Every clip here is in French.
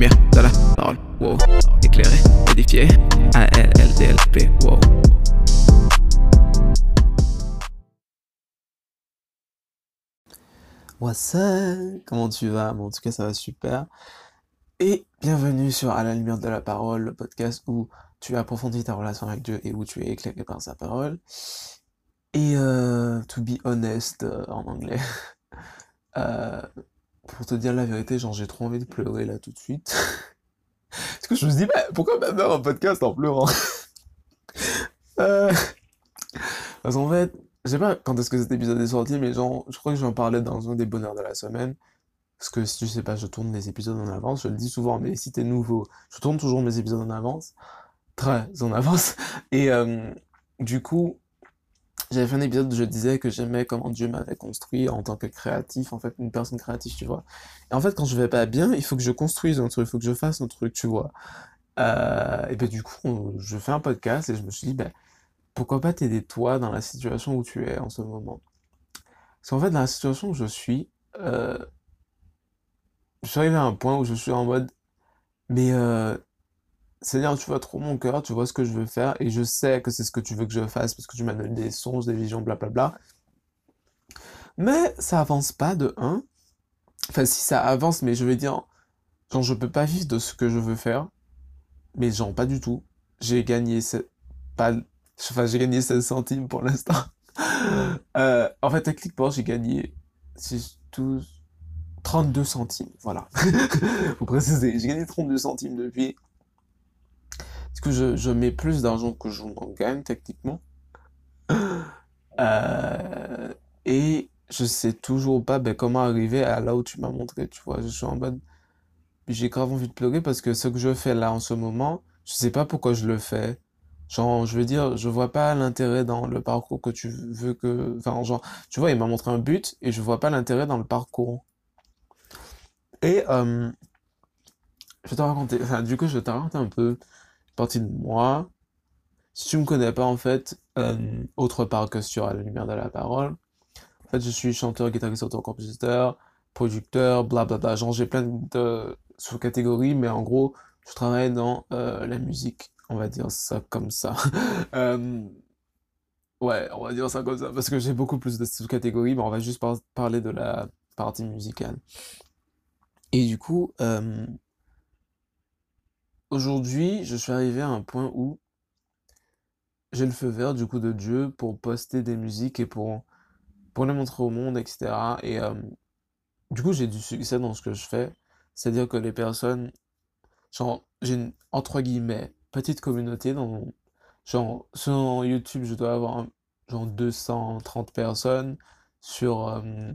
lumière de la parole, wow. Éclairé, édifié, A-L-L-D-L-P, wow. What's up? Comment tu vas? En tout cas, ça va super. Et bienvenue sur À la lumière de la parole, le podcast où tu approfondis ta relation avec Dieu et où tu es éclairé par sa parole. Et euh, to be honest euh, en anglais, euh, pour te dire la vérité, genre j'ai trop envie de pleurer là tout de suite. Parce que je me dis, bah, pourquoi même un podcast en pleurant? Euh... Parce qu'en fait, je sais pas quand est-ce que cet épisode est sorti, mais genre, je crois que j'en parlais dans un des bonheurs de la semaine. Parce que si tu sais pas, je tourne les épisodes en avance, je le dis souvent, mais si t'es nouveau, je tourne toujours mes épisodes en avance. Très en avance. Et euh, du coup, j'avais fait un épisode où je disais que j'aimais comment Dieu m'avait construit en tant que créatif, en fait, une personne créative, tu vois. Et en fait, quand je vais pas bien, il faut que je construise un truc, il faut que je fasse un truc, tu vois. Euh, et ben du coup, je fais un podcast et je me suis dit, ben, pourquoi pas t'aider toi dans la situation où tu es en ce moment? Parce qu'en fait, dans la situation où je suis, euh, je suis arrivé à un point où je suis en mode, mais euh, Seigneur, tu vois trop mon cœur, tu vois ce que je veux faire, et je sais que c'est ce que tu veux que je fasse, parce que tu m'as donné des songes, des visions, blablabla. Mais ça avance pas de 1. Enfin, si ça avance, mais je vais dire, genre, je peux pas vivre de ce que je veux faire, mais genre, pas du tout. J'ai gagné, pas, enfin, j'ai gagné 16 centimes pour l'instant. euh, en fait, techniquement, j'ai gagné 6, 12, 32 centimes, voilà. Faut préciser, j'ai gagné 32 centimes depuis. Parce que je, je mets plus d'argent que je m'en gagne, techniquement. Euh, et je sais toujours pas ben, comment arriver à là où tu m'as montré, tu vois. Je suis en mode... J'ai grave envie de pleurer parce que ce que je fais là en ce moment, je sais pas pourquoi je le fais. Genre, je veux dire, je vois pas l'intérêt dans le parcours que tu veux que... Enfin, genre, tu vois, il m'a montré un but et je vois pas l'intérêt dans le parcours. Et euh, je vais te raconter, enfin, du coup, je vais te raconter un peu partie de moi. Si tu me connais pas, en fait, euh, autre part que sur la lumière de la parole, en fait, je suis chanteur, guitariste, auteur-compositeur, producteur, blablabla. Genre, j'ai plein de sous-catégories, mais en gros, je travaille dans euh, la musique. On va dire ça comme ça. euh, ouais, on va dire ça comme ça, parce que j'ai beaucoup plus de sous-catégories, mais on va juste par parler de la partie musicale. Et du coup, aujourd'hui, je suis arrivé à un point où j'ai le feu vert du coup de Dieu pour poster des musiques et pour, pour les montrer au monde, etc. Et euh, du coup, j'ai du succès dans ce que je fais. C'est-à-dire que les personnes, genre, j'ai une, entre guillemets, petite communauté genre, sur YouTube, je dois avoir, genre, 230 personnes. Sur euh,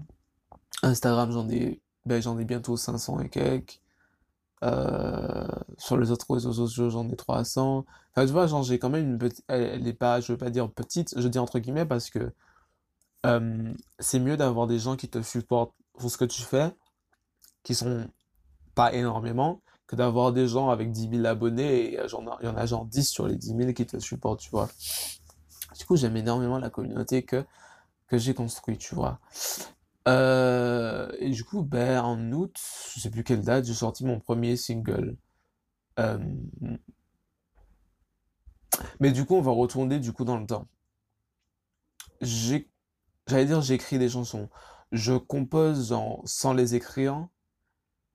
Instagram, j'en ai, ben, j'en ai bientôt 500 et quelques. Euh, sur les autres réseaux sociaux, j'en ai 300. Enfin, tu vois, genre, j'ai quand même une petite... Elle, elle est pas, je veux pas dire petite, je dis entre guillemets parce que euh, c'est mieux d'avoir des gens qui te supportent pour ce que tu fais, qui sont pas énormément, que d'avoir des gens avec 10 000 abonnés et genre, il y en a genre 10 sur les 10 000 qui te supportent, tu vois. Du coup, j'aime énormément la communauté que, que j'ai construite, tu vois. Euh, et du coup, ben, en août, je sais plus quelle date, j'ai sorti mon premier single. Euh, mais du coup, on va retourner du coup dans le temps. J'allais dire, j'écris des chansons. Je compose sans les écrire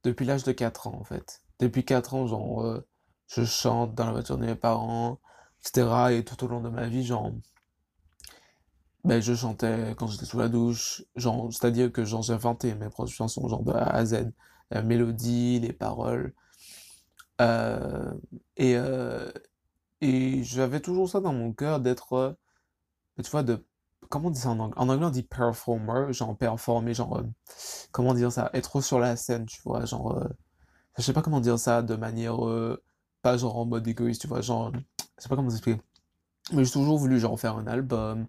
depuis l'âge de 4 ans, en fait. Depuis 4 ans, genre, euh, je chante dans la voiture de mes parents, etc. Et tout au long de ma vie, genre, ben, je chantais quand j'étais sous la douche, c'est-à-dire que j'inventais mes propres chansons, genre de A à Z, la mélodie, les paroles. Euh, et, euh, et j'avais toujours ça dans mon cœur d'être, euh, tu vois, de, comment on dit ça en anglais? En anglais, on dit performer, genre performer, genre, comment dire ça? Être sur la scène, tu vois, genre, je sais pas comment dire ça de manière, pas genre en mode égoïste, tu vois, genre, je sais pas comment expliquer. Mais j'ai toujours voulu, genre, faire un album,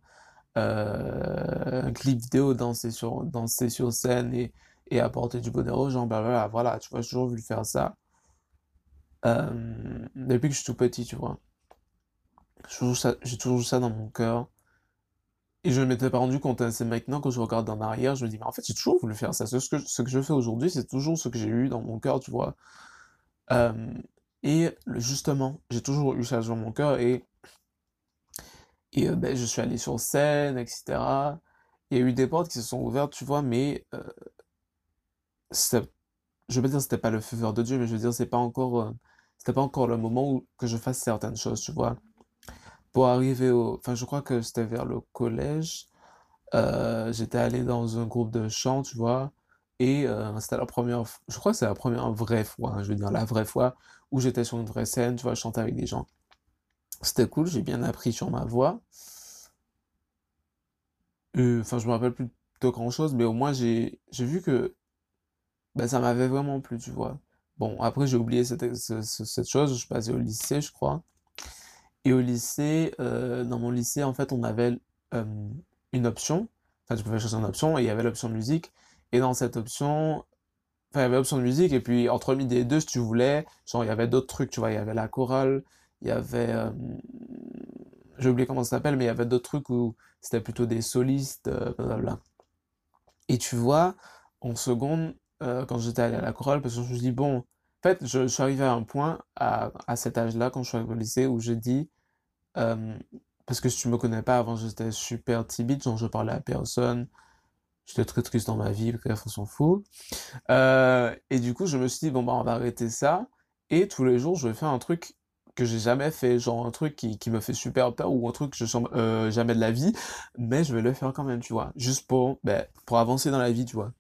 euh, un clip vidéo, danser sur, danser sur scène et, et apporter du bonheur aux gens, blablabla, voilà, tu vois, j'ai toujours voulu faire ça. Euh, depuis que je suis tout petit, tu vois. J'ai toujours ça, ça dans mon cœur. Et je ne m'étais pas rendu compte, hein, c'est maintenant que je regarde en arrière, je me dis, mais en fait, j'ai toujours voulu faire ça. Ce que, ce que je fais aujourd'hui, c'est toujours ce que j'ai eu dans mon cœur, tu vois. Euh, et justement, j'ai toujours eu ça dans mon cœur et, et euh, ben, je suis allé sur scène, etc. Il y a eu des portes qui se sont ouvertes, tu vois, mais euh, je veux pas dire c'était pas le faveur de Dieu, mais je veux dire c'est pas encore, euh, c'était pas encore le moment où que je fasse certaines choses, tu vois. Pour arriver au, enfin je crois que c'était vers le collège, euh, j'étais allé dans un groupe de chant, tu vois, et c'était la première, je crois que c'est la première vraie fois, hein, je veux dire la vraie fois où j'étais sur une vraie scène, tu vois, je chantais avec des gens. C'était cool, j'ai bien appris sur ma voix. Euh, Enfin, je me rappelle plus de grand-chose, mais au moins j'ai vu que ben, ça m'avait vraiment plu, tu vois. Bon, après j'ai oublié cette, ce- ce- cette chose, je passé au lycée, je crois. Et au lycée, euh, dans mon lycée, en fait, on avait euh, une option. Enfin, tu pouvais choisir une option et il y avait l'option musique. Et dans cette option, enfin, il y avait l'option de musique et puis entre midi et deux, si tu voulais, genre, il y avait d'autres trucs, tu vois. Il y avait la chorale, il y avait, euh, j'ai oublié comment ça s'appelle, mais il y avait d'autres trucs où c'était plutôt des solistes, euh, blablabla. Et tu vois, en seconde, euh, quand j'étais allé à la chorale, parce que je me suis dit, bon, en fait, je, suis arrivé à un point, à, à cet âge-là, quand je suis arrivé au lycée, où j'ai dit, euh, parce que si tu me connais pas, avant j'étais super timide, genre je parlais à personne, j'étais très triste dans ma vie, bref, on s'en fout. Et du coup, je me suis dit, bon, bah, on va arrêter ça, et tous les jours, je vais faire un truc que j'ai jamais fait, genre un truc qui, qui me fait super peur, ou un truc que je sens euh, jamais de la vie, mais je vais le faire quand même, tu vois, juste pour, ben, pour avancer dans la vie, tu vois.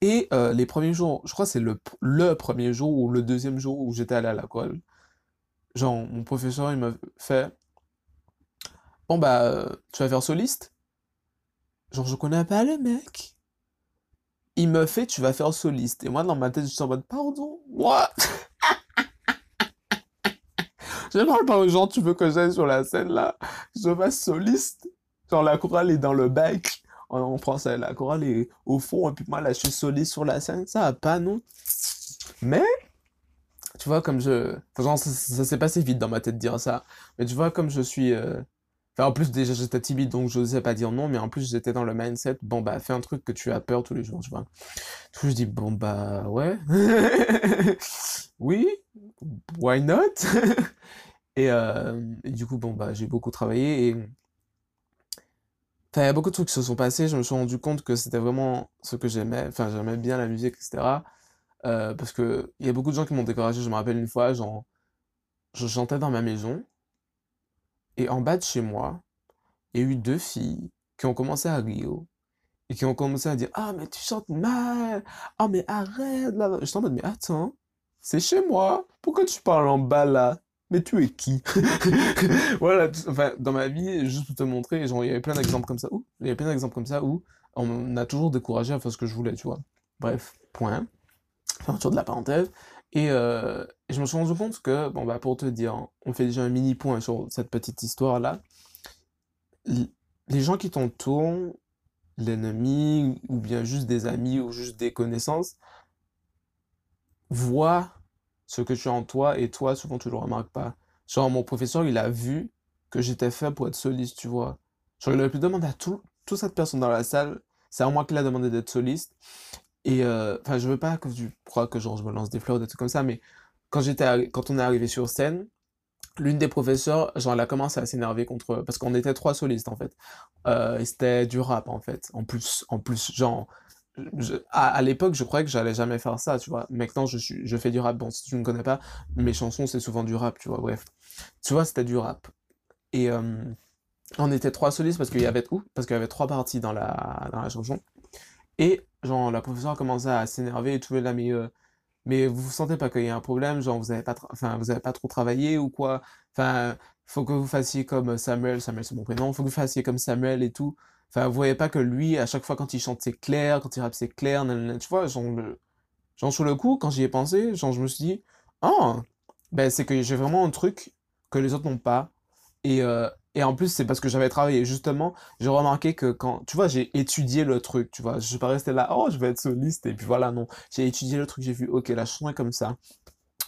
Et euh, les premiers jours, je crois que c'est le, le premier jour ou le deuxième jour où j'étais allé à l'école, genre mon professeur il me fait, bon bah euh, tu vas faire soliste? Genre je connais pas le mec. Il me fait tu vas faire soliste. Et moi dans ma tête je suis en mode pardon, what? Je parle pas aux gens, tu veux que j'aille sur la scène là, je fasse soliste. Genre la chorale est dans le bac. En, en français, la chorale est au fond, et puis moi là je suis soliste sur la scène, ça va pas non. Mais tu vois, comme je. Enfin, genre, ça, ça s'est passé vite dans ma tête de dire ça. Mais tu vois, comme je suis. euh, Enfin, en plus, déjà, j'étais timide, donc je n'osais pas dire non, mais en plus, j'étais dans le mindset, bon, bah, fais un truc que tu as peur tous les jours, tu vois. Du coup, je dis, bon, bah, ouais. Oui, why not? Et, euh, et du coup, bon, bah, j'ai beaucoup travaillé et. Il y a beaucoup de trucs qui se sont passés, je me suis rendu compte que c'était vraiment ce que j'aimais, enfin, j'aimais bien la musique, etc. Euh, parce que il y a beaucoup de gens qui m'ont découragé, je me rappelle une fois, genre, je chantais dans ma maison, et en bas de chez moi, il y a eu deux filles qui ont commencé à rire, et qui ont commencé à dire, Ah, mais tu chantes mal! Ah, mais arrête, là! J'étais en mode, mais attends, c'est chez moi! Pourquoi tu parles en bas là? Mais tu es qui? Voilà, enfin, dans ma vie, juste pour te montrer, genre, il y avait plein d'exemples comme ça, où, il y avait plein d'exemples comme ça où on m'a toujours découragé à faire ce que je voulais, tu vois. Bref, point. Fermeture de la parenthèse. Et, euh, et je me suis rendu compte que, bon, bah, pour te dire, on fait déjà un mini point sur cette petite histoire-là. Les gens qui t'entourent, l'ennemi, ou bien juste des amis, ou juste des connaissances, voient ce que tu as en toi, et toi, souvent, tu le remarques pas. Genre, mon professeur, il a vu que j'étais fait pour être soliste, tu vois. Genre, il aurait pu demander à tout, toute cette personne dans la salle, c'est à moi qu'il a demandé d'être soliste. Et euh, enfin, je veux pas que tu crois que genre je me lance des fleurs, des trucs comme ça, mais quand quand on est arrivé sur scène, l'une des professeurs, genre, elle a commencé à s'énerver contre, parce qu'on était trois solistes en fait, euh, et c'était du rap en fait. En plus, en plus, genre, à, l'époque, je croyais que j'allais jamais faire ça, tu vois. Maintenant, je fais du rap. Bon, si tu ne connais pas, mes chansons c'est souvent du rap, tu vois. Bref, tu vois, c'était du rap. Et euh, on était trois solistes parce qu'il y avait où? Parce qu'il y avait trois parties dans la dans la chanson. Et genre la professeure a commencé à s'énerver et tout là mais euh, mais vous vous sentez pas qu'il y a un problème genre vous avez pas enfin vous avez pas trop travaillé ou quoi? Enfin faut que vous fassiez comme Samuel Samuel c'est mon prénom faut que vous fassiez comme Samuel et tout enfin vous voyez pas que lui à chaque fois quand il chante c'est clair quand il rappe c'est clair tu vois genre genre sur le coup quand j'y ai pensé je me suis dit oh ben c'est que j'ai vraiment un truc que les autres n'ont pas et, euh, et en plus, c'est parce que j'avais travaillé. Justement, j'ai remarqué que quand, tu vois, j'ai étudié le truc, tu vois. Je suis pas resté là, oh, je vais être soliste, et puis voilà, non. J'ai étudié le truc, j'ai vu, ok, la chanson est comme ça.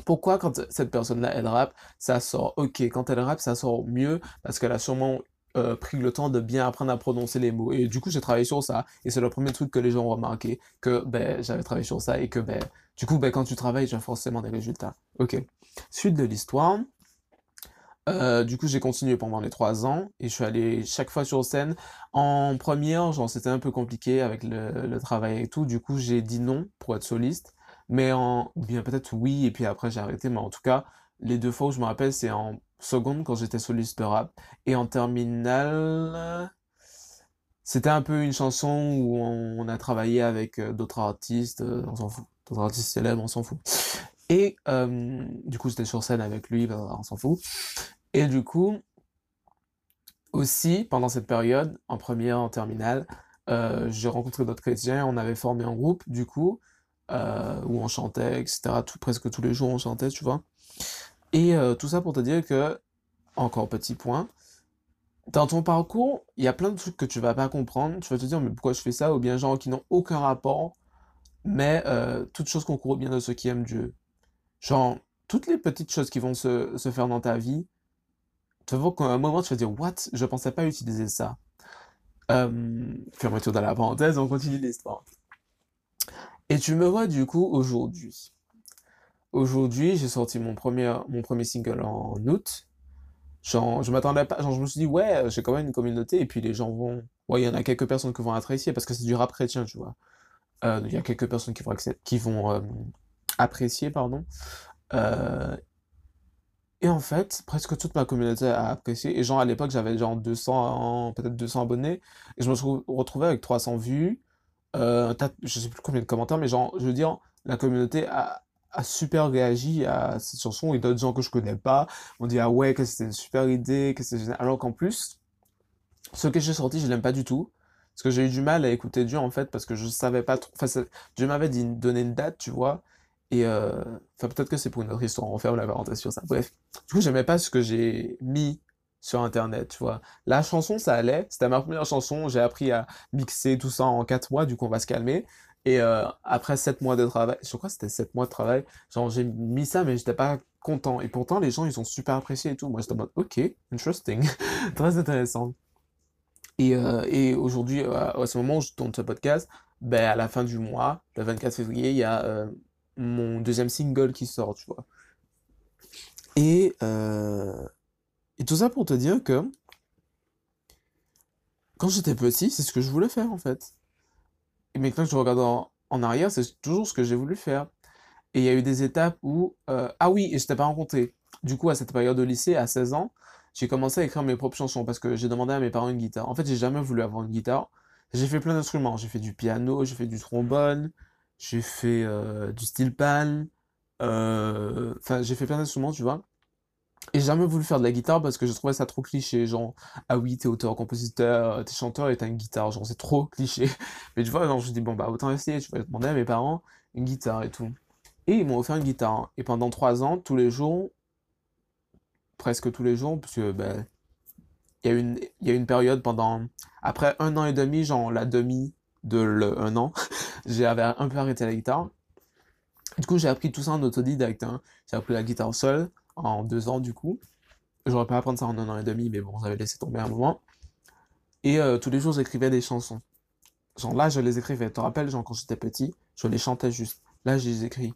Pourquoi quand cette personne-là, elle rappe, ça sort ok. Quand elle rappe, ça sort mieux, parce qu'elle a sûrement euh, pris le temps de bien apprendre à prononcer les mots. Et du coup, j'ai travaillé sur ça. Et c'est le premier truc que les gens ont remarqué, que ben, j'avais travaillé sur ça et que ben, du coup, ben, quand tu travailles, as forcément des résultats. Ok. Suite de l'histoire. Euh, du coup, j'ai continué pendant les trois ans et je suis allé chaque fois sur scène. En première, genre, c'était un peu compliqué avec le, le travail et tout. Du coup, j'ai dit non pour être soliste. Mais en, bien peut-être oui, et puis après j'ai arrêté. Mais en tout cas, les deux fois où je me rappelle, c'est en seconde quand j'étais soliste rap. Et en terminale, c'était un peu une chanson où on, a travaillé avec euh, d'autres artistes, euh, on s'en fout. D'autres artistes célèbres, on s'en fout. Et euh, du coup, j'étais sur scène avec lui, ben, on s'en fout. Et du coup, aussi, pendant cette période, en première, en terminale, j'ai rencontré d'autres chrétiens, on avait formé un groupe, du coup, où on chantait, etc. Presque tous les jours, on chantait, tu vois. Et tout ça pour te dire que, encore petit point, dans ton parcours, il y a plein de trucs que tu vas pas comprendre. Tu vas te dire, mais pourquoi je fais ça? Ou bien gens qui n'ont aucun rapport, mais euh, toutes choses concourent bien de ceux qui aiment Dieu. Genre, toutes les petites choses qui vont se, se faire dans ta vie, tu vas qu'à un moment, tu vas dire, what? Je pensais pas utiliser ça. Euh, fermeture de la parenthèse, on continue l'histoire. Et tu me vois du coup aujourd'hui. Aujourd'hui, j'ai sorti mon premier, mon premier single en août. Genre, je m'attendais pas, genre, je me suis dit, ouais, j'ai quand même une communauté, et puis les gens vont, ouais, il y en a quelques personnes qui vont apprécier, parce que c'est du rap chrétien, tu vois. Euh, il y a quelques personnes qui vont, qui vont euh, apprécier, pardon. Euh, et en fait, presque toute ma communauté a apprécié. Et genre, à l'époque, j'avais genre 200, peut-être 200 abonnés. Et je me suis retrouvé avec 300 vues. Euh, je sais plus combien de commentaires, mais genre, je veux dire, la communauté a, a super réagi à cette chanson et d'autres gens que je connais pas m'ont dit ah ouais que c'était une super idée que génial. Alors qu'en plus ce que j'ai sorti je l'aime pas du tout. Parce que j'ai eu du mal à écouter Dieu en fait parce que je savais pas trop enfin Dieu m'avait dit donner une date tu vois. Et euh... enfin peut-être que c'est pour une autre histoire on ferme la parenthèse sur ça. Bref. Du coup j'aimais pas ce que j'ai mis sur internet tu vois. La chanson ça allait. C'était ma première chanson. J'ai appris à mixer tout ça en quatre mois. Du coup on va se calmer et euh, après 7 mois de travail, je crois que c'était 7 mois de travail, genre j'ai mis ça mais j'étais pas content. Et pourtant les gens ils ont super apprécié et tout. Moi j'étais en mode ok, interesting, très intéressant. Et, euh, et aujourd'hui, euh, à ce moment où je tourne ce podcast, ben à la fin du mois, le 24 février, il y a mon deuxième single qui sort, tu vois. Et, et tout ça pour te dire que quand j'étais petit, c'est ce que je voulais faire en fait. Maintenant que je regarde en, en arrière, c'est toujours ce que j'ai voulu faire. Et il y a eu des étapes où... euh, ah oui, et je t'ai pas rencontré. Du coup, à cette période de lycée, à 16 ans, j'ai commencé à écrire mes propres chansons parce que j'ai demandé à mes parents une guitare. En fait, j'ai jamais voulu avoir une guitare. J'ai fait plein d'instruments. J'ai fait du piano, j'ai fait du trombone, j'ai fait euh, du steel pan. euh, Enfin, j'ai fait plein d'instruments, tu vois. Et j'ai jamais voulu faire de la guitare parce que je trouvais ça trop cliché. Genre, ah oui, t'es auteur, compositeur, t'es chanteur et t'as une guitare. Genre, c'est trop cliché. Mais tu vois, genre, je dis, bon, bah, autant essayer. Je vais demander à mes parents une guitare et tout. Et ils m'ont offert une guitare. Et pendant trois ans, tous les jours, presque tous les jours, parce que, ben, il y a une, y a une période pendant, après un an et demi, genre la demi de le un an, j'avais un peu arrêté la guitare. Du coup, j'ai appris tout ça en autodidacte. Hein. J'ai appris la guitare seule en deux ans, du coup. J'aurais pas apprendre ça en un an et demi, mais bon, j'avais laissé tomber un moment. Et euh, tous les jours, j'écrivais des chansons. Genre là, je les écrivais. Tu te rappelles, genre quand j'étais petit, je les chantais juste. Là, je les écris.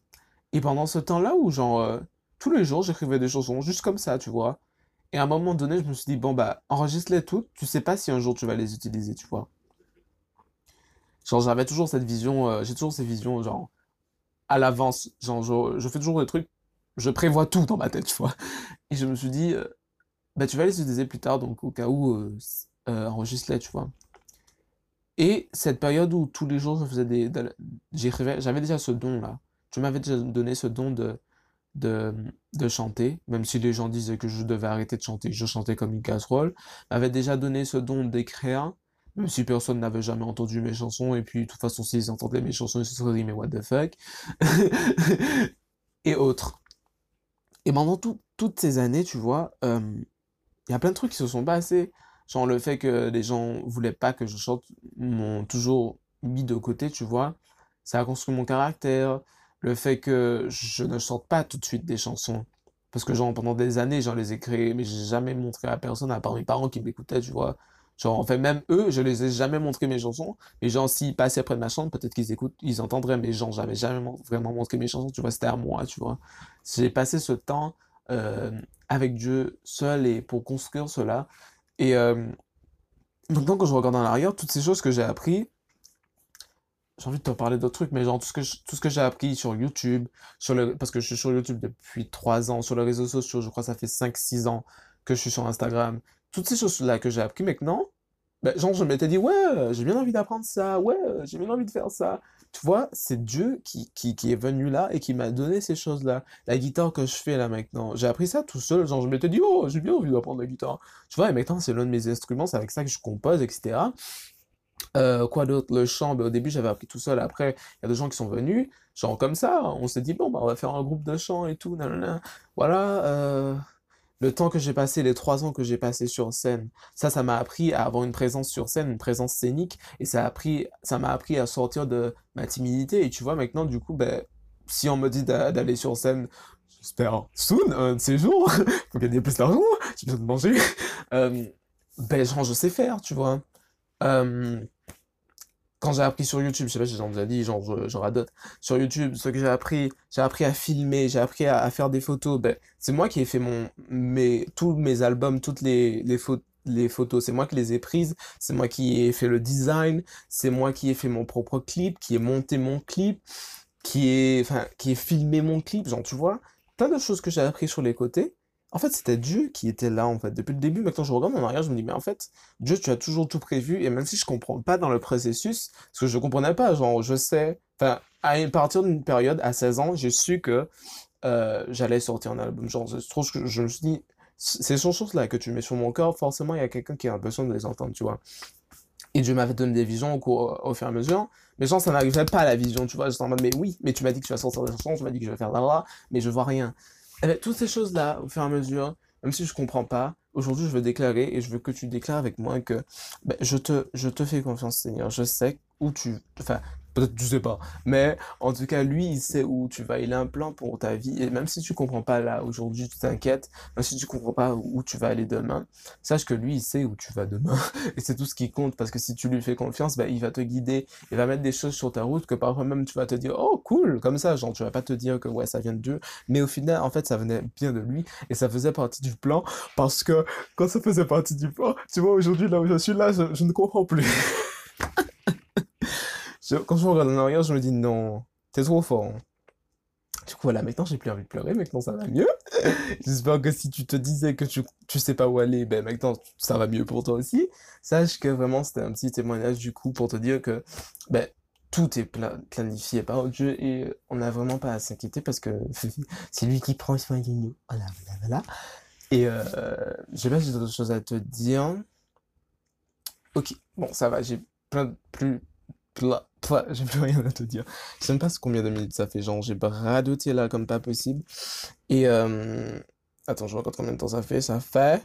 Et pendant ce temps-là où, genre, euh, tous les jours, j'écrivais des chansons, juste comme ça, tu vois. Et à un moment donné, je me suis dit, bon, bah, enregistre-les toutes, tu sais pas si un jour tu vas les utiliser, tu vois. Genre, j'avais toujours cette vision, euh, j'ai toujours ces visions, genre, à l'avance. Genre, je fais toujours des trucs, je prévois tout dans ma tête, tu vois. Et je me suis dit, euh, bah, tu vas les utiliser plus tard, donc au cas où, euh, euh, enregistre-les, tu vois. Et cette période où tous les jours je faisais des, de- j'écrivais, j'avais déjà ce don-là. Tu m'avais déjà donné ce don de, de, de chanter, même si les gens disaient que je devais arrêter de chanter, je chantais comme une casserole. M'avait déjà donné ce don d'écrire, même si personne n'avait jamais entendu mes chansons, et puis de toute façon, s'ils entendaient mes chansons, ils se seraient dit, mais what the fuck? Et autres. Et pendant tout- toutes ces années, tu vois, il y a plein de trucs qui se sont passés. Genre le fait que les gens voulaient pas que je chante m'ont toujours mis de côté, tu vois. Ça a construit mon caractère. Le fait que je ne chante pas tout de suite des chansons. Parce que, genre, pendant des années, j'en les ai créés, mais j'ai jamais montré à personne, à part mes parents qui m'écoutaient, tu vois. Genre, en fait, même eux, je les ai jamais montré mes chansons. Mais genre, s'ils passaient près de ma chambre, peut-être qu'ils écoutent, ils entendraient, mais genre, j'avais jamais vraiment montré mes chansons, tu vois, c'était à moi, tu vois. J'ai passé ce temps euh, avec Dieu seul et pour construire cela. Et euh, maintenant, quand je regarde en arrière, toutes ces choses que j'ai appris, j'ai envie de te parler d'autres trucs, mais genre tout ce que j'ai appris sur YouTube, sur le, parce que je suis sur YouTube depuis 3 ans, sur les réseaux sociaux, je crois que ça fait 5-6 ans que je suis sur Instagram. Toutes ces choses-là que j'ai appris maintenant, ben, genre je m'étais dit, ouais, j'ai bien envie d'apprendre ça, ouais, j'ai bien envie de faire ça. Tu vois, c'est Dieu qui, qui, est venu là et qui m'a donné ces choses-là. La guitare que je fais là maintenant, j'ai appris ça tout seul, genre je m'étais dit, oh, j'ai bien envie d'apprendre la guitare. Tu vois, et maintenant c'est l'un de mes instruments, c'est avec ça que je compose, etc. Euh, quoi d'autre? Le chant, ben, au début j'avais appris tout seul, après il y a des gens qui sont venus, genre comme ça, on s'est dit bon bah on va faire un groupe de chant et tout, nanana. Voilà, euh, le temps que j'ai passé, les trois ans que j'ai passé sur scène, ça, ça m'a appris à avoir une présence sur scène, une présence scénique, et ça a appris, ça m'a appris à sortir de ma timidité, et tu vois maintenant du coup, ben, si on me dit d'aller sur scène, j'espère soon, un de ces jours, faut gagner plus d'argent, j'ai besoin de manger, euh, ben je sais faire, tu vois. Euh, quand j'ai appris sur YouTube, je sais pas si j'en ai dit, genre, je, je radote. Sur YouTube, ce que j'ai appris, j'ai appris à filmer, j'ai appris à, faire des photos. Ben, c'est moi qui ai fait mon, mes, tous mes albums, toutes les, les, les photos. C'est moi qui les ai prises. C'est moi qui ai fait le design. C'est moi qui ai fait mon propre clip, qui ai monté mon clip, qui est, enfin, qui ai filmé mon clip. Genre, tu vois, plein de choses que j'ai appris sur les côtés. En fait, c'était Dieu qui était là, en fait. Depuis le début, maintenant, je regarde mon arrière, je me dis, mais en fait, Dieu, tu as toujours tout prévu, et même si je comprends pas dans le processus, parce que je comprenais pas, genre, je sais, enfin, à partir d'une période, à 16 ans, j'ai su que euh, j'allais sortir un album. Genre, je trouve que je me suis dit, ces choses-là que tu mets sur mon corps, forcément, il y a quelqu'un qui a besoin de les entendre, tu vois. Et Dieu m'avait donné des visions au, cours, au fur et à mesure. Mais genre, ça n'arrivait pas à la vision, tu vois. J'étais en mode, mais oui, mais tu m'as dit que tu vas sortir des chansons, tu m'as dit que je vais faire là, mais je vois rien. Eh ben, toutes ces choses-là, au fur et à mesure, même si je comprends pas, aujourd'hui je veux déclarer et je veux que tu déclares avec moi que ben, je te je te fais confiance Seigneur. Je sais où tu enfin peut-être tu sais pas, mais en tout cas lui il sait où tu vas, il a un plan pour ta vie. Et même si tu comprends pas là aujourd'hui, tu t'inquiètes, même si tu comprends pas où tu vas aller demain, sache que lui il sait où tu vas demain. Et c'est tout ce qui compte. Parce que si tu lui fais confiance, ben il va te guider, il va mettre des choses sur ta route que parfois même tu vas te dire oh cool comme ça, genre tu vas pas te dire que ouais ça vient de Dieu, mais au final en fait ça venait bien de lui. Et ça faisait partie du plan. Parce que quand ça faisait partie du plan, tu vois aujourd'hui là où je suis là, je, je ne comprends plus. quand je regarde en arrière, je me dis non, t'es trop fort. Du coup, voilà, maintenant j'ai plus envie de pleurer, maintenant ça va mieux. J'espère que si tu te disais que tu, tu sais pas où aller, ben maintenant ça va mieux pour toi aussi. Sache que vraiment c'était un petit témoignage du coup pour te dire que ben, tout est planifié par Dieu et on n'a vraiment pas à s'inquiéter parce que c'est lui qui prend soin de nous. Voilà, voilà, voilà. Et euh, je sais pas si j'ai d'autres choses à te dire. Ok, bon, ça va, j'ai plein de plus j'ai plus rien à te dire. Je sais même pas combien de minutes ça fait, genre j'ai bradoté là comme pas possible. Et euh... attends, je vois combien de temps ça fait. Ça fait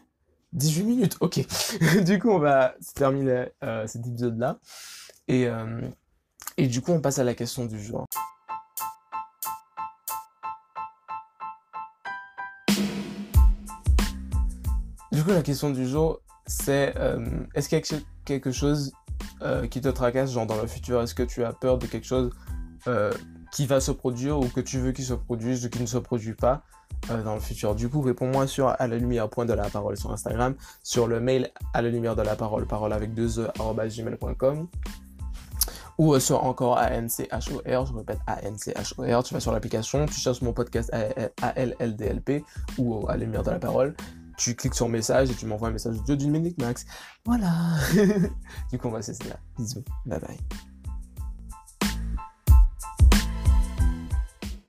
18 minutes, ok. du coup, on va terminer euh, cet épisode là. Et, euh... et du coup, on passe à la question du jour. Du coup, la question du jour, c'est est-ce qu'il y a quelque chose euh, qui te tracasse, genre dans le futur Est-ce que tu as peur de quelque chose euh, qui va se produire ou que tu veux qu'il se produise ou qui ne se produit pas euh, dans le futur? Du coup, réponds-moi sur à la lumière point de la parole sur Instagram, sur le mail à la lumière de la parole, parole avec deux e gmail.com ou sur encore ANCHOR, je répète ANCHOR, tu vas sur l'application, tu cherches mon podcast ALLDLP ou à la lumière de la parole, tu cliques sur message et tu m'envoies un message de d'une minute max. Voilà. du coup, on va cesser là. Bisous. Bye bye.